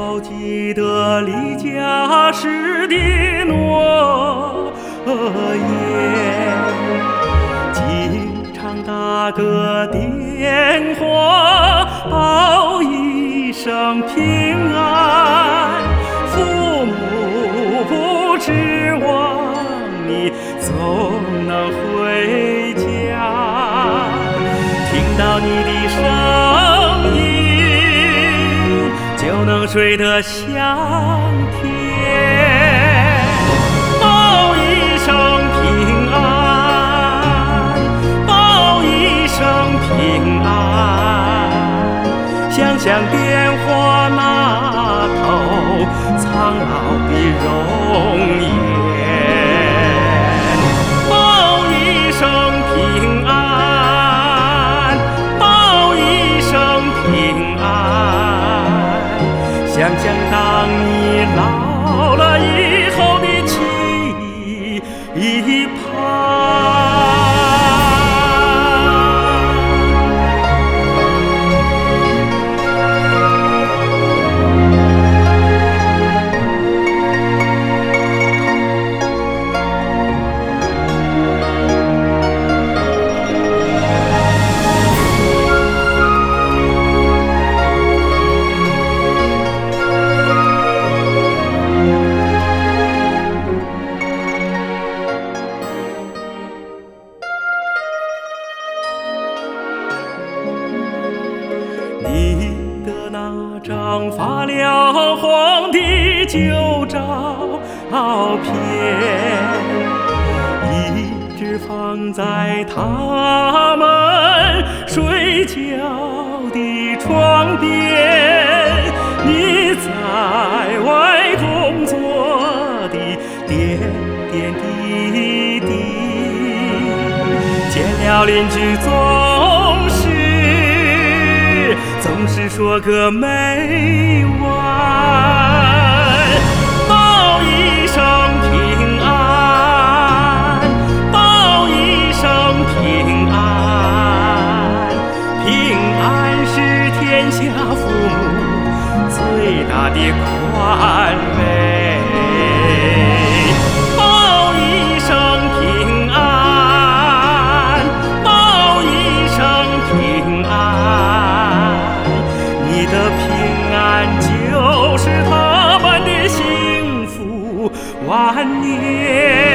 否记得离家时的诺言？经常打个电话报一声平安，父母不指望你总能回家，听到你的就能睡得香甜。报一声平安，报一声平安，想想爹想想当你老了以后的期的那张发了黄的旧照片，一直放在他们睡觉的床边。你在外工作的点点滴滴。见了邻居走总是说个没完，报一声平安，报一声平安，平安是天下父母最大的宽慰。是他们的幸福万年。